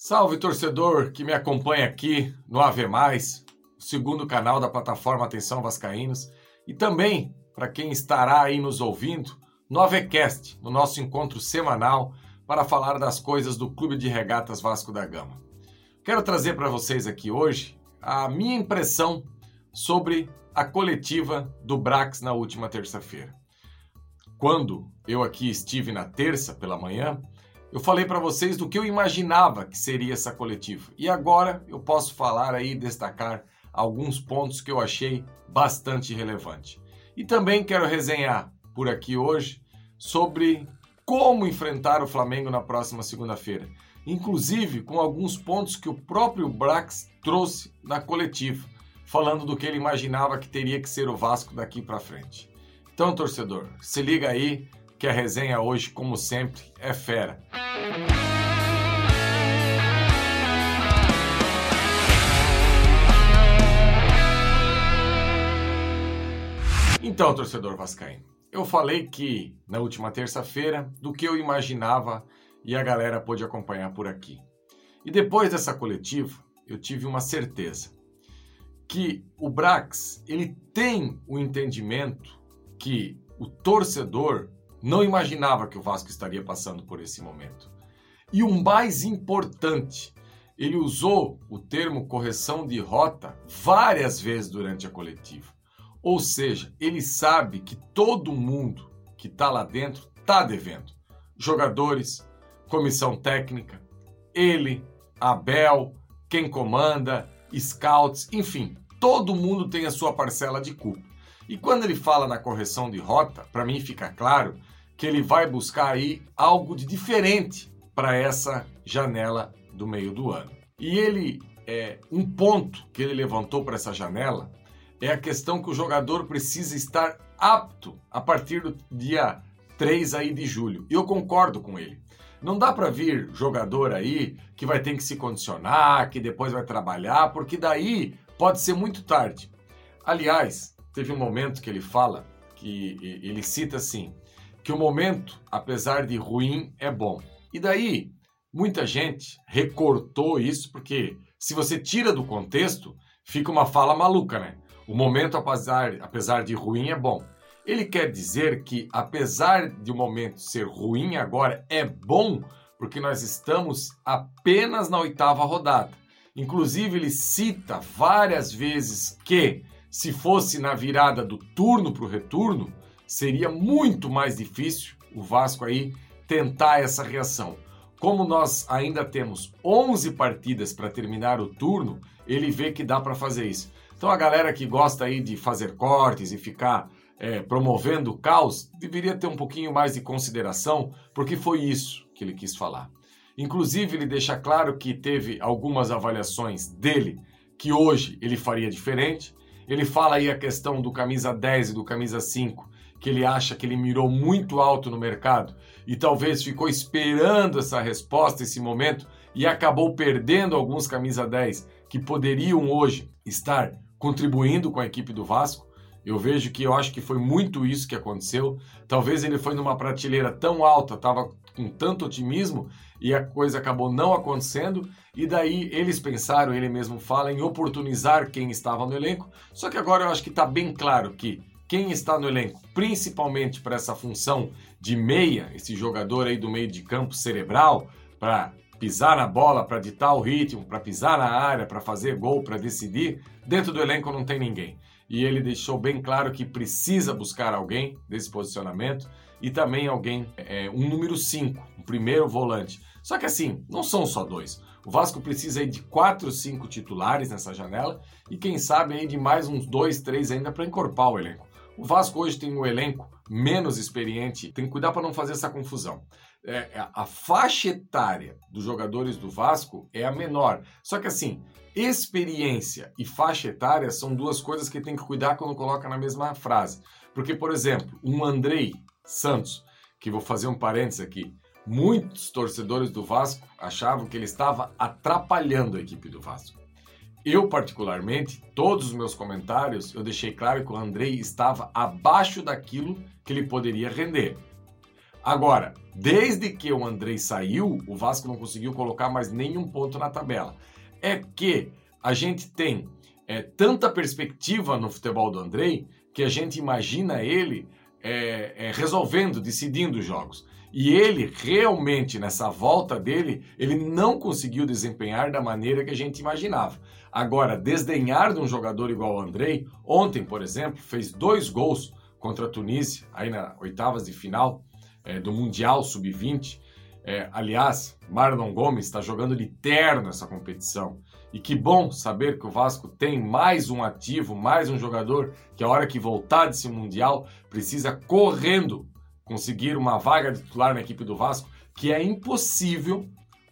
Salve torcedor que me acompanha aqui no AV segundo canal da plataforma Atenção Vascaínos, e também para quem estará aí nos ouvindo no AVCast, no nosso encontro semanal para falar das coisas do Clube de Regatas Vasco da Gama. Quero trazer para vocês aqui hoje a minha impressão sobre a coletiva do Brax na última terça-feira. Quando eu aqui estive na terça pela manhã, eu falei para vocês do que eu imaginava que seria essa coletiva. E agora eu posso falar aí destacar alguns pontos que eu achei bastante relevante. E também quero resenhar por aqui hoje sobre como enfrentar o Flamengo na próxima segunda-feira, inclusive com alguns pontos que o próprio Brax trouxe na coletiva, falando do que ele imaginava que teria que ser o Vasco daqui para frente. Então, torcedor, se liga aí que a resenha hoje, como sempre, é fera. Então, torcedor vascaíno, eu falei que na última terça-feira do que eu imaginava e a galera pôde acompanhar por aqui. E depois dessa coletiva, eu tive uma certeza que o Brax, ele tem o entendimento que o torcedor não imaginava que o Vasco estaria passando por esse momento. E o mais importante, ele usou o termo correção de rota várias vezes durante a coletiva. Ou seja, ele sabe que todo mundo que está lá dentro está devendo. Jogadores, comissão técnica, ele, Abel, quem comanda, scouts, enfim, todo mundo tem a sua parcela de culpa. E quando ele fala na correção de rota, para mim fica claro que ele vai buscar aí algo de diferente para essa janela do meio do ano. E ele é um ponto que ele levantou para essa janela é a questão que o jogador precisa estar apto a partir do dia 3 aí de julho. E eu concordo com ele. Não dá para vir jogador aí que vai ter que se condicionar, que depois vai trabalhar, porque daí pode ser muito tarde. Aliás, teve um momento que ele fala que ele cita assim: que o momento, apesar de ruim, é bom. E daí, muita gente recortou isso, porque se você tira do contexto, fica uma fala maluca, né? O momento, apesar, apesar de ruim, é bom. Ele quer dizer que, apesar de o momento ser ruim agora, é bom porque nós estamos apenas na oitava rodada. Inclusive, ele cita várias vezes que, se fosse na virada do turno para o retorno, seria muito mais difícil o Vasco aí tentar essa reação. Como nós ainda temos 11 partidas para terminar o turno, ele vê que dá para fazer isso. Então a galera que gosta aí de fazer cortes e ficar é, promovendo o caos deveria ter um pouquinho mais de consideração, porque foi isso que ele quis falar. Inclusive, ele deixa claro que teve algumas avaliações dele que hoje ele faria diferente. Ele fala aí a questão do camisa 10 e do camisa 5, que ele acha que ele mirou muito alto no mercado e talvez ficou esperando essa resposta, esse momento, e acabou perdendo alguns camisa 10 que poderiam hoje estar contribuindo com a equipe do Vasco. Eu vejo que eu acho que foi muito isso que aconteceu. Talvez ele foi numa prateleira tão alta, estava com tanto otimismo e a coisa acabou não acontecendo. E daí eles pensaram, ele mesmo fala, em oportunizar quem estava no elenco. Só que agora eu acho que está bem claro que quem está no elenco, principalmente para essa função de meia, esse jogador aí do meio de campo cerebral, para pisar na bola, para ditar o ritmo, para pisar na área, para fazer gol, para decidir, dentro do elenco não tem ninguém. E ele deixou bem claro que precisa buscar alguém desse posicionamento e também alguém, é, um número 5, um primeiro volante. Só que assim, não são só dois. O Vasco precisa aí de quatro, cinco titulares nessa janela e quem sabe aí de mais uns dois, três ainda para encorpar o elenco. O Vasco hoje tem um elenco menos experiente, tem que cuidar para não fazer essa confusão. É, é, a faixa etária dos jogadores do Vasco é a menor. Só que assim, experiência e faixa etária são duas coisas que tem que cuidar quando coloca na mesma frase. Porque, por exemplo, um Andrei Santos, que vou fazer um parênteses aqui, muitos torcedores do Vasco achavam que ele estava atrapalhando a equipe do Vasco. Eu, particularmente, todos os meus comentários, eu deixei claro que o Andrei estava abaixo daquilo que ele poderia render. Agora, desde que o Andrei saiu, o Vasco não conseguiu colocar mais nenhum ponto na tabela. É que a gente tem é, tanta perspectiva no futebol do Andrei que a gente imagina ele é, é, resolvendo, decidindo os jogos. E ele realmente, nessa volta dele, ele não conseguiu desempenhar da maneira que a gente imaginava. Agora, desdenhar de um jogador igual o Andrei, ontem, por exemplo, fez dois gols contra a Tunísia, aí na oitavas de final é, do Mundial Sub-20. É, aliás, Marlon Gomes está jogando de terno essa competição. E que bom saber que o Vasco tem mais um ativo, mais um jogador que a hora que voltar desse Mundial precisa correndo conseguir uma vaga de titular na equipe do Vasco, que é impossível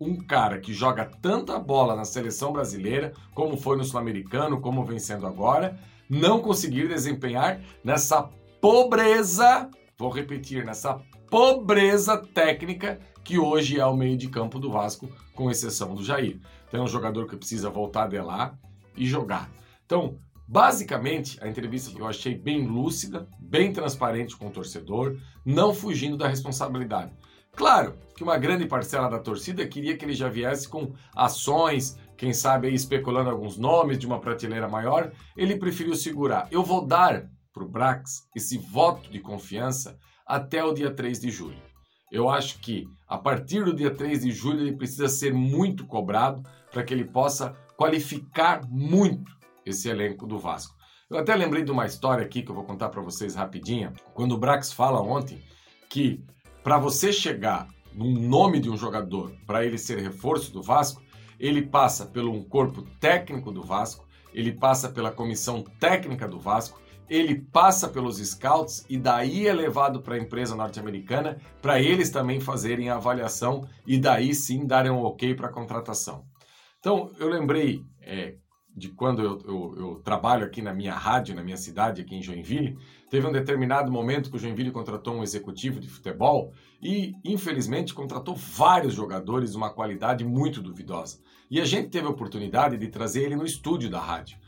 um cara que joga tanta bola na seleção brasileira, como foi no Sul-Americano, como vencendo agora, não conseguir desempenhar nessa pobreza, vou repetir, nessa pobreza técnica que hoje é o meio de campo do Vasco, com exceção do Jair. Então é um jogador que precisa voltar de lá e jogar. Então, basicamente, a entrevista que eu achei bem lúcida, bem transparente com o torcedor, não fugindo da responsabilidade. Claro que uma grande parcela da torcida queria que ele já viesse com ações, quem sabe aí especulando alguns nomes de uma prateleira maior, ele preferiu segurar. Eu vou dar para o Brax esse voto de confiança até o dia 3 de julho. Eu acho que a partir do dia 3 de julho ele precisa ser muito cobrado para que ele possa qualificar muito esse elenco do Vasco. Eu até lembrei de uma história aqui que eu vou contar para vocês rapidinha, quando o Brax fala ontem que para você chegar no nome de um jogador, para ele ser reforço do Vasco, ele passa pelo um corpo técnico do Vasco, ele passa pela comissão técnica do Vasco, ele passa pelos scouts e daí é levado para a empresa norte-americana para eles também fazerem a avaliação e daí sim darem um ok para a contratação. Então eu lembrei é, de quando eu, eu, eu, trabalho aqui na minha rádio, na minha cidade, aqui em Joinville, teve um determinado momento que o Joinville contratou um executivo de futebol e, infelizmente, contratou vários jogadores de uma qualidade muito duvidosa. E a gente teve a oportunidade de trazer ele no estúdio da rádio.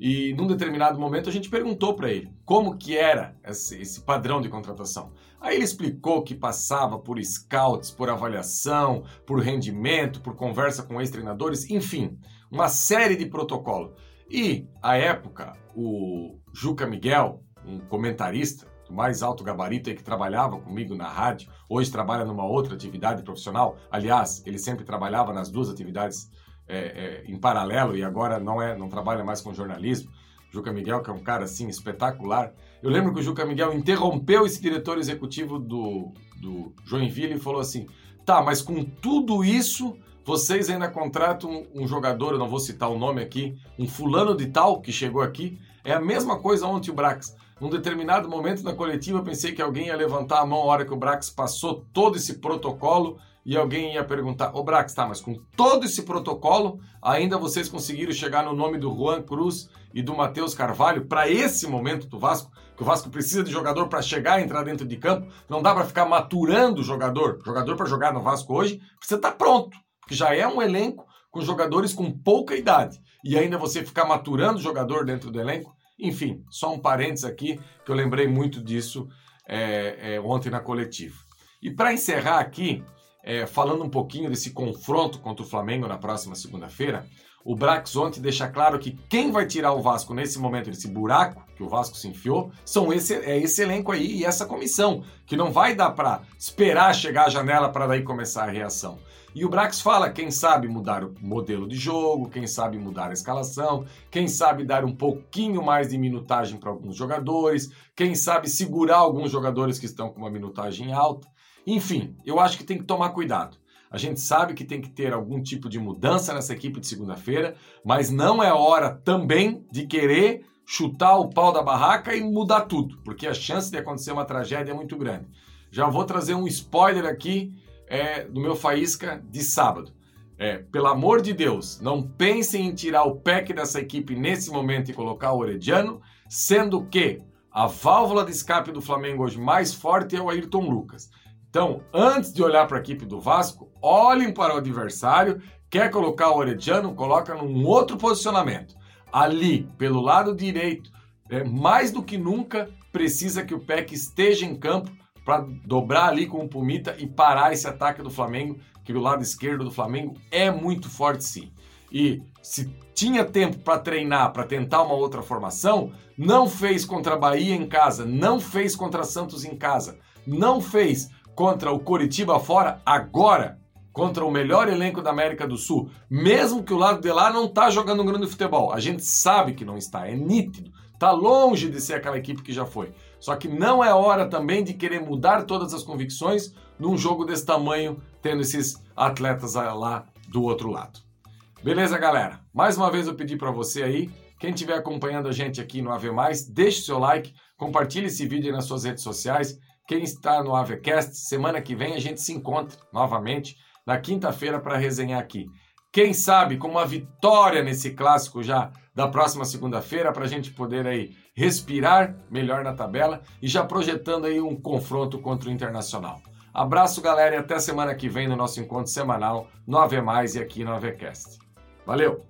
E num determinado momento a gente perguntou para ele como que era esse, esse, padrão de contratação. Aí ele explicou que passava por scouts, por avaliação, por rendimento, por conversa com ex-treinadores, enfim, uma série de protocolo. E, à época, o Juca Miguel, um comentarista do mais alto gabarito que trabalhava comigo na rádio, hoje trabalha numa outra atividade profissional. Aliás, ele sempre trabalhava nas duas atividades é, é, em paralelo e agora não é, não trabalha mais com jornalismo. Juca Miguel, que é um cara assim espetacular. Eu lembro que o Juca Miguel interrompeu esse diretor executivo do, do Joinville e falou assim: tá, mas com tudo isso vocês ainda contratam um, jogador, eu não vou citar o nome aqui, um fulano de tal que chegou aqui. É a mesma coisa ontem o Brax. Num determinado momento na coletiva, pensei que alguém ia levantar a mão a hora que o Brax passou todo esse protocolo e alguém ia perguntar: Ô Brax, tá, mas com todo esse protocolo, ainda vocês conseguiram chegar no nome do Juan Cruz e do Matheus Carvalho para esse momento do Vasco? Que o Vasco precisa de jogador para chegar e entrar dentro de campo. Não dá para ficar maturando o jogador. Jogador para jogar no Vasco hoje precisa estar tá pronto que já é um elenco com jogadores com pouca idade. E ainda você ficar maturando o jogador dentro do elenco. Enfim, só um parênteses aqui, que eu lembrei muito disso é, é, ontem na coletiva. E para encerrar aqui, é, falando um pouquinho desse confronto contra o Flamengo na próxima segunda-feira, o Brax ontem deixa claro que quem vai tirar o Vasco nesse momento desse buraco que o Vasco se enfiou são esse, é esse elenco aí e essa comissão, que não vai dar para esperar chegar a janela para daí começar a reação. E o Brax fala, quem sabe mudar o modelo de jogo, quem sabe mudar a escalação, quem sabe dar um pouquinho mais de minutagem para alguns jogadores, quem sabe segurar alguns jogadores que estão com uma minutagem alta. Enfim, eu acho que tem que tomar cuidado. A gente sabe que tem que ter algum tipo de mudança nessa equipe de segunda-feira, mas não é hora também de querer chutar o pau da barraca e mudar tudo, porque a chance de acontecer uma tragédia é muito grande. Já vou trazer um spoiler aqui é, do meu Faísca de sábado. É, pelo amor de Deus, não pensem em tirar o PEC dessa equipe nesse momento e colocar o Orediano, sendo que a válvula de escape do Flamengo hoje mais forte é o Ayrton Lucas. Então, antes de olhar para a equipe do Vasco, olhem para o adversário. Quer colocar o Orediano? Coloca num outro posicionamento. Ali, pelo lado direito, é, mais do que nunca, precisa que o PEC esteja em campo para dobrar ali com o Pumita e parar esse ataque do Flamengo, que o lado esquerdo do Flamengo é muito forte sim. E se tinha tempo para treinar, para tentar uma outra formação, não fez contra a Bahia em casa, não fez contra Santos em casa, não fez contra o Coritiba fora, agora contra o melhor elenco da América do Sul, mesmo que o lado de lá não está jogando um grande futebol. A gente sabe que não está, é nítido. Está longe de ser aquela equipe que já foi. Só que não é hora também de querer mudar todas as convicções num jogo desse tamanho, tendo esses atletas lá do outro lado. Beleza, galera? Mais uma vez eu pedi para você aí, quem estiver acompanhando a gente aqui no AV+, deixe seu like, compartilhe esse vídeo nas suas redes sociais. Quem está no AVCast, semana que vem a gente se encontra novamente na quinta-feira para resenhar aqui. Quem sabe com uma vitória nesse clássico já da próxima segunda-feira para a gente poder aí respirar melhor na tabela e já projetando aí um confronto contra o Internacional. Abraço, galera, e até semana que vem no nosso encontro semanal no AV Mais e aqui no AVCast. Valeu!